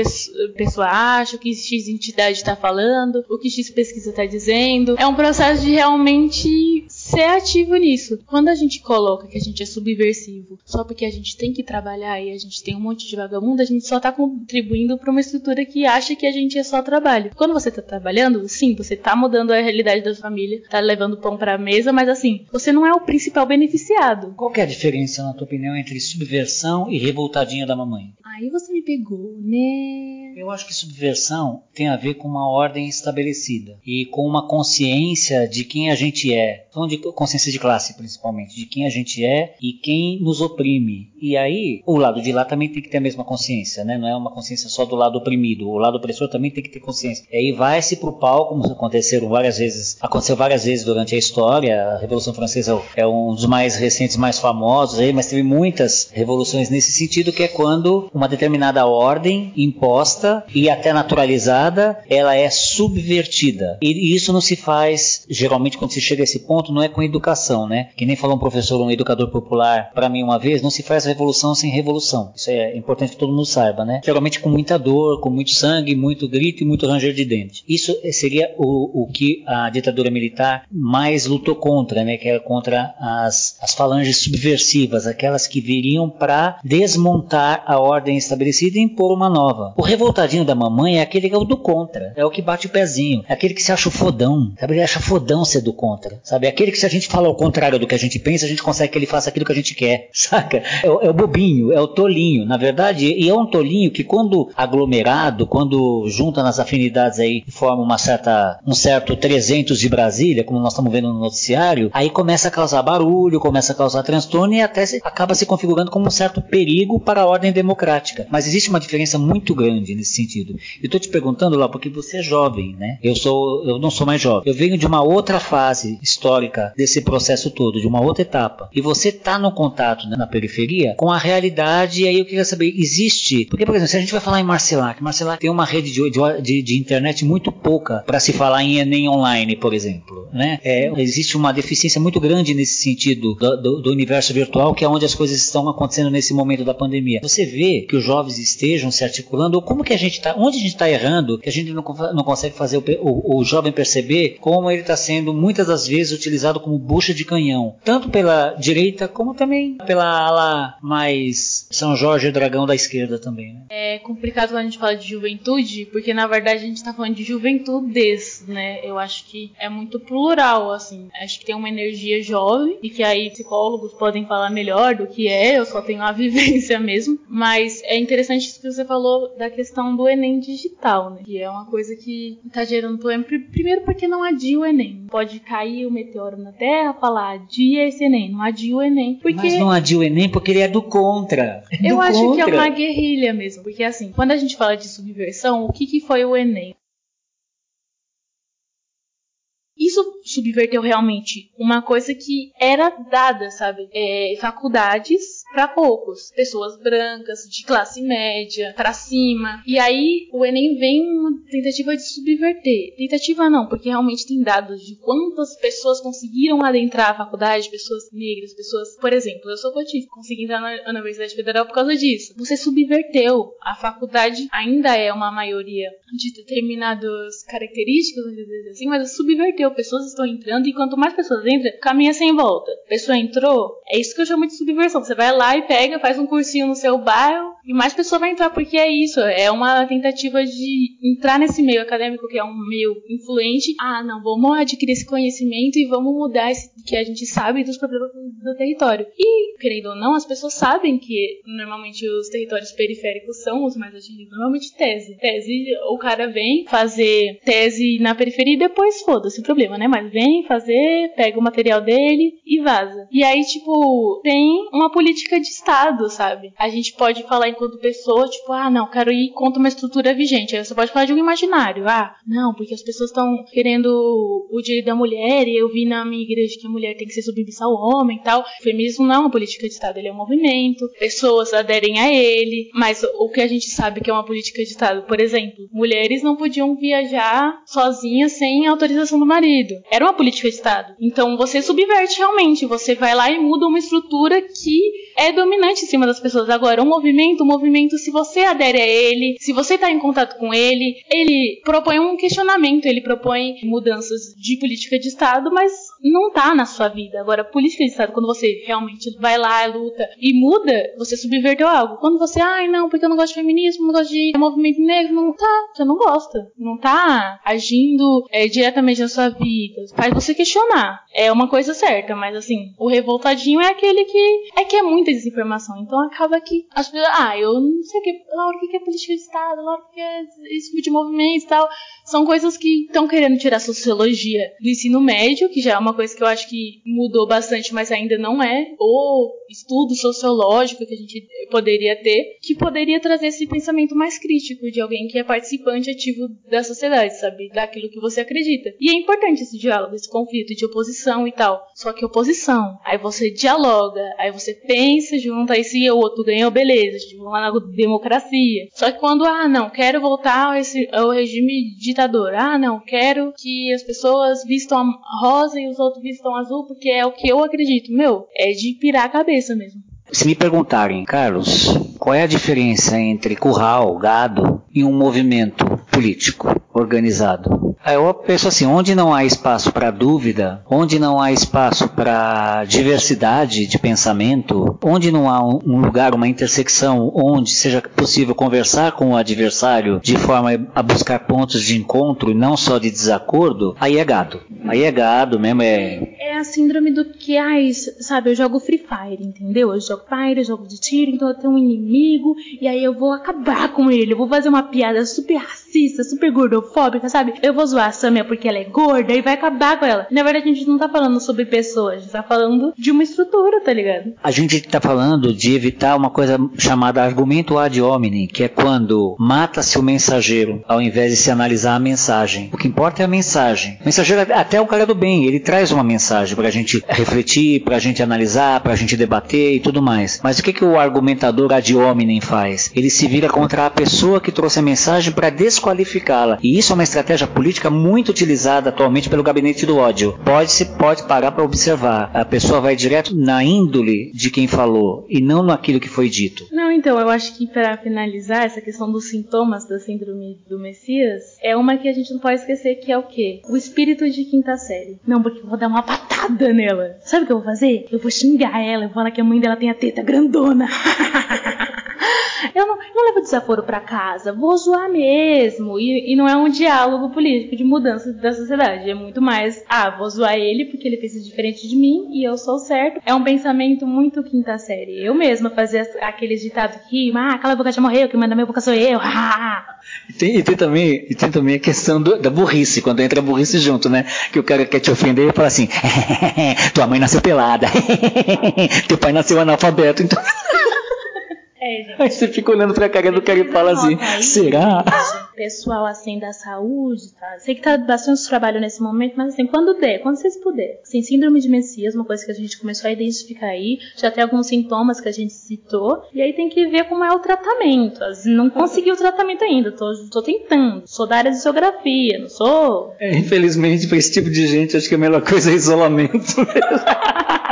pessoa acha, o que X entidade está falando, o que X pesquisa está dizendo. É um processo de realmente ser ativo nisso. Quando a gente coloca que a gente é subversivo só porque a gente tem que trabalhar e a gente tem um monte de vagabundo, a gente só tá contribuindo para uma estrutura que acha que a gente é só trabalho. Quando você tá trabalhando, sim, você tá mudando a realidade da família, tá levando pão pra mesa, mas assim, você não é o principal beneficiado. Qual é a diferença, na tua opinião, entre subversão e revoltadinha da mamãe? Aí você me pegou, né? Eu acho que subversão tem a ver com uma ordem estabelecida e com uma consciência de quem a gente é. Falando de consciência de classe, principalmente, de quem a gente é e quem nos oprime. E aí, o lado de lá também tem que ter a mesma consciência, né? Não é uma consciência só do lado oprimido. O lado opressor também tem que ter consciência. E aí vai-se pro pau, como aconteceram várias vezes, aconteceu várias vezes durante a história. A Revolução Francesa é um dos mais recentes, mais famosos aí, mas teve muitas revoluções nesse sentido, que é quando uma determinada ordem imposta e até naturalizada, ela é subvertida. E isso não se faz, geralmente, quando se chega a esse ponto, não é com educação, né? Que nem falou um professor, um educador popular para mim uma vez, não se faz revolução sem revolução. Isso é importante que todo mundo saiba, né? Geralmente com muita dor, com muito sangue, muito grito e muito ranger de dente. Isso seria o, o que a ditadura militar mais lutou contra, né? Que era contra as, as falanges subversivas, aquelas que viriam para desmontar a ordem estabelecida e impor uma nova. O revoltadinho da mamãe é aquele que é o do contra, é o que bate o pezinho, é aquele que se acha fodão, sabe? Ele acha fodão ser do contra, sabe? É aquele que se a gente fala ao contrário do que a gente pensa, a gente consegue que ele faça aquilo que a gente quer, [LAUGHS] saca? É, é o bobinho, é o tolinho, na verdade, e é um tolinho que quando aglomerado, quando junta nas afinidades aí, forma uma certa, um certo 300 de Brasília, como nós estamos vendo no noticiário, aí começa a causar barulho, começa a causar transtorno e até se, acaba se configurando como um certo perigo para a ordem democrática. Mas existe uma diferença muito grande nesse sentido. Eu estou te perguntando lá porque você é jovem, né? Eu sou, eu não sou mais jovem. Eu venho de uma outra fase histórica desse processo todo, de uma outra etapa. E você está no contato né, na periferia com a realidade. E aí eu queria saber, existe? Porque, por exemplo, se a gente vai falar em Marcelac, Marcelac tem uma rede de, de, de internet muito pouca para se falar em Enem online, por exemplo, né? É, existe uma deficiência muito grande nesse sentido do, do, do universo virtual, que é onde as coisas estão acontecendo nesse momento da pandemia. Você vê que os jovens estejam se articulando, ou como que a gente está, onde a gente está errando, que a gente não, não consegue fazer o, o, o jovem perceber como ele está sendo muitas das vezes utilizado como bucha de canhão, tanto pela direita como também pela ala mais São Jorge e Dragão da esquerda também. Né? É complicado quando a gente fala de juventude, porque na verdade a gente está falando de juventudes, né? Eu acho que é muito plural, assim. Acho que tem uma energia jovem e que aí psicólogos podem falar melhor do que é, eu só tenho a [LAUGHS] vivência mesmo. Mas é interessante isso que você falou da questão do Enem digital, né? Que é uma coisa que está gerando problema. Primeiro porque não adia o Enem. Pode cair o meteoro na Terra, falar adia esse Enem, não adia o Enem. Porque... Mas não adia o Enem porque ele é do contra. É eu do acho contra. que é uma guerrilha mesmo. Porque assim, quando a gente fala de subversão, o que, que foi o Enem? Isso subverteu realmente uma coisa que era dada, sabe? É, faculdades para poucos, pessoas brancas, de classe média, para cima. E aí o Enem vem uma tentativa de subverter. Tentativa não, porque realmente tem dados de quantas pessoas conseguiram adentrar a faculdade, pessoas negras, pessoas, por exemplo, eu sou cotista, consegui entrar na Universidade Federal por causa disso. Você subverteu. A faculdade ainda é uma maioria de determinadas características, assim, mas subverteu. Pessoas estão entrando e quanto mais pessoas entram, caminha sem volta. Pessoa entrou, é isso que eu chamo de subversão. Você vai lá lá e pega, faz um cursinho no seu bairro e mais pessoas vão entrar porque é isso. É uma tentativa de entrar nesse meio acadêmico que é um meio influente. Ah, não, vamos adquirir esse conhecimento e vamos mudar esse que a gente sabe dos problemas do território. E, querendo ou não, as pessoas sabem que normalmente os territórios periféricos são os mais atingidos. Normalmente tese. Tese, o cara vem fazer tese na periferia e depois foda-se o problema, né? Mas vem fazer, pega o material dele e vaza. E aí, tipo, tem uma política de Estado, sabe? A gente pode falar enquanto pessoa, tipo, ah, não, quero ir contra uma estrutura vigente. Aí você pode falar de um imaginário. Ah, não, porque as pessoas estão querendo o direito da mulher e eu vi na minha igreja que a mulher tem que ser submissa ao homem e tal. O feminismo não é uma política de Estado, ele é um movimento. Pessoas aderem a ele. Mas o que a gente sabe que é uma política de Estado, por exemplo, mulheres não podiam viajar sozinhas sem autorização do marido. Era uma política de Estado. Então você subverte realmente, você vai lá e muda uma estrutura que é dominante em cima das pessoas. Agora, um movimento, um movimento, se você adere a ele, se você está em contato com ele, ele propõe um questionamento, ele propõe mudanças de política de Estado, mas não tá na sua vida. Agora, política de Estado, quando você realmente vai lá, luta e muda, você subverteu algo. Quando você, ai não, porque eu não gosto de feminismo, não gosto de movimento negro, não tá, você não gosta. Não tá agindo é, diretamente na sua vida. Faz você questionar. É uma coisa certa, mas assim, o revoltadinho é aquele que é que é muita desinformação. Então acaba que as pessoas, ah, eu não sei o que, Laura, o que é política de Estado, Laura, o que é isso de movimento e tal. São coisas que estão querendo tirar sociologia do ensino médio, que já é uma coisa que eu acho que mudou bastante, mas ainda não é. Ou estudo sociológico que a gente poderia ter, que poderia trazer esse pensamento mais crítico de alguém que é participante ativo da sociedade, sabe? Daquilo que você acredita. E é importante esse diálogo, esse conflito de oposição e tal. Só que oposição. Aí você dialoga, aí você pensa junto, aí se o outro ganhou, beleza, tipo, lá na democracia. Só que quando, ah, não, quero voltar ao, esse, ao ditador. Ah, não, quero que as pessoas vistam rosa e os outros vistam azul, porque é o que eu acredito. Meu, é de pirar a cabeça mesmo. Se me perguntarem, Carlos, qual é a diferença entre curral, gado e um movimento político organizado? Eu penso assim, onde não há espaço para dúvida, onde não há espaço para diversidade de pensamento, onde não há um lugar, uma intersecção onde seja possível conversar com o adversário de forma a buscar pontos de encontro e não só de desacordo, aí é gado. Aí é gado mesmo, é... É a síndrome do que, ai, sabe, eu jogo Free Fire, entendeu? Eu jogo Fire, eu jogo de tiro, então eu tenho um inimigo e aí eu vou acabar com ele, eu vou fazer uma piada super super gordofóbica, sabe? Eu vou zoar a Samia porque ela é gorda e vai acabar com ela. Na verdade, a gente não tá falando sobre pessoas, a gente tá falando de uma estrutura, tá ligado? A gente tá falando de evitar uma coisa chamada argumento ad hominem, que é quando mata-se o mensageiro ao invés de se analisar a mensagem. O que importa é a mensagem. O mensageiro é até o cara do bem, ele traz uma mensagem pra gente refletir, pra gente analisar, pra gente debater e tudo mais. Mas o que, que o argumentador ad hominem faz? Ele se vira contra a pessoa que trouxe a mensagem para desqualificá-la. E isso é uma estratégia política muito utilizada atualmente pelo gabinete do ódio. Pode se pode parar para observar. A pessoa vai direto na índole de quem falou e não naquilo que foi dito. Não, então eu acho que para finalizar essa questão dos sintomas da síndrome do Messias é uma que a gente não pode esquecer que é o quê? O espírito de quinta série. Não, porque eu vou dar uma patada nela. Sabe o que eu vou fazer? Eu vou xingar ela, eu vou falar que a mãe dela tem a teta grandona. [LAUGHS] Não, levo desaforo para casa, vou zoar mesmo. E, e, não é um diálogo político de mudança da sociedade. É muito mais, ah, vou zoar ele porque ele fez diferente de mim e eu sou certo. É um pensamento muito quinta série. Eu mesma fazia aqueles ditados que, ah, aquela boca já morreu, quem manda minha boca sou eu. [LAUGHS] E tem, e tem, também, e tem também a questão do, da burrice, quando entra a burrice junto, né? Que o cara quer te ofender e fala assim: [LAUGHS] tua mãe nasceu pelada, [LAUGHS] teu pai nasceu analfabeto, então. É, gente. Aí você fica olhando pra cara do cara e fala assim: será? Pessoal assim da saúde, tá? Sei que tá bastante trabalho nesse momento, mas assim, quando der, quando vocês puderem. Assim, síndrome de Messias, uma coisa que a gente começou a identificar aí, já tem alguns sintomas que a gente citou, e aí tem que ver como é o tratamento. Assim, não consegui o tratamento ainda, tô, tô tentando. Sou da área de geografia, não sou. É, infelizmente, pra esse tipo de gente, acho que a melhor coisa é isolamento mesmo. [LAUGHS]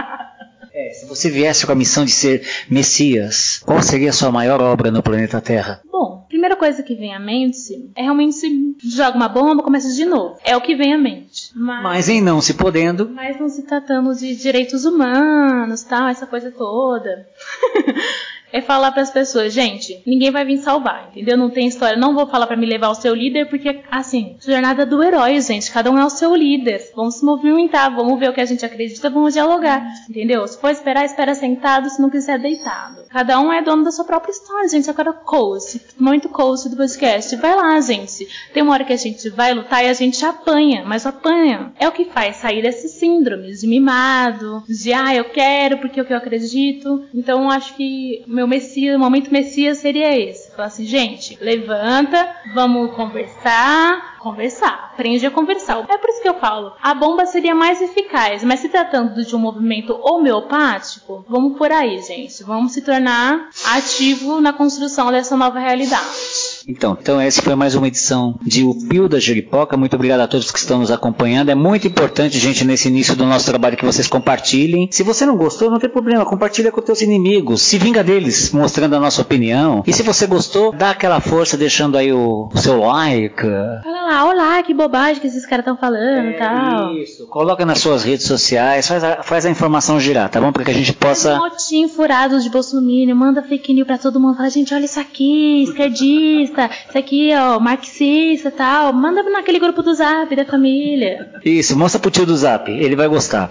Se você viesse com a missão de ser Messias, qual seria a sua maior obra no planeta Terra? Bom, primeira coisa que vem à mente é realmente se joga uma bomba, começa de novo. É o que vem à mente. Mas, mas em não se podendo. Mas não se tratando de direitos humanos, tal, essa coisa toda. [LAUGHS] é falar para as pessoas, gente, ninguém vai vir salvar, entendeu? Não tem história, não vou falar para me levar ao seu líder, porque assim, jornada do herói, gente, cada um é o seu líder. Vamos se movimentar, vamos ver o que a gente acredita, vamos dialogar, entendeu? Se for esperar, espera sentado, se não quiser deitado. Cada um é dono da sua própria história, gente. Agora coach, muito coach do podcast, vai lá, gente. Tem uma hora que a gente vai lutar e a gente apanha, mas apanha é o que faz sair desses síndromes de mimado, de ah, eu quero porque é o que eu acredito. Então acho que meu Messias, momento Messias seria esse. Falar assim, gente, levanta, vamos conversar, conversar, aprende a conversar. É por isso que eu falo, a bomba seria mais eficaz, mas se tratando de um movimento homeopático, vamos por aí, gente. Vamos se tornar ativo na construção dessa nova realidade. Então, então essa foi mais uma edição de O Pio da Jeripoca. Muito obrigado a todos que estão nos acompanhando. É muito importante, gente, nesse início do nosso trabalho que vocês compartilhem. Se você não gostou, não tem problema, compartilha com teus inimigos. Se vinga deles, mostrando a nossa opinião. E se você gostou, dá aquela força deixando aí o, o seu like. Fala lá, olá, que bobagem que esses caras estão falando e é tal. Isso, coloca nas suas redes sociais, faz a, faz a informação girar, tá bom? Para que a gente possa. Um motinho furado de Bolsonaro, manda fake news pra todo mundo. Fala, gente, olha isso aqui, esquerdista isso aqui, ó, marxista tal. Manda naquele grupo do zap da família. Isso, mostra pro tio do zap, ele vai gostar.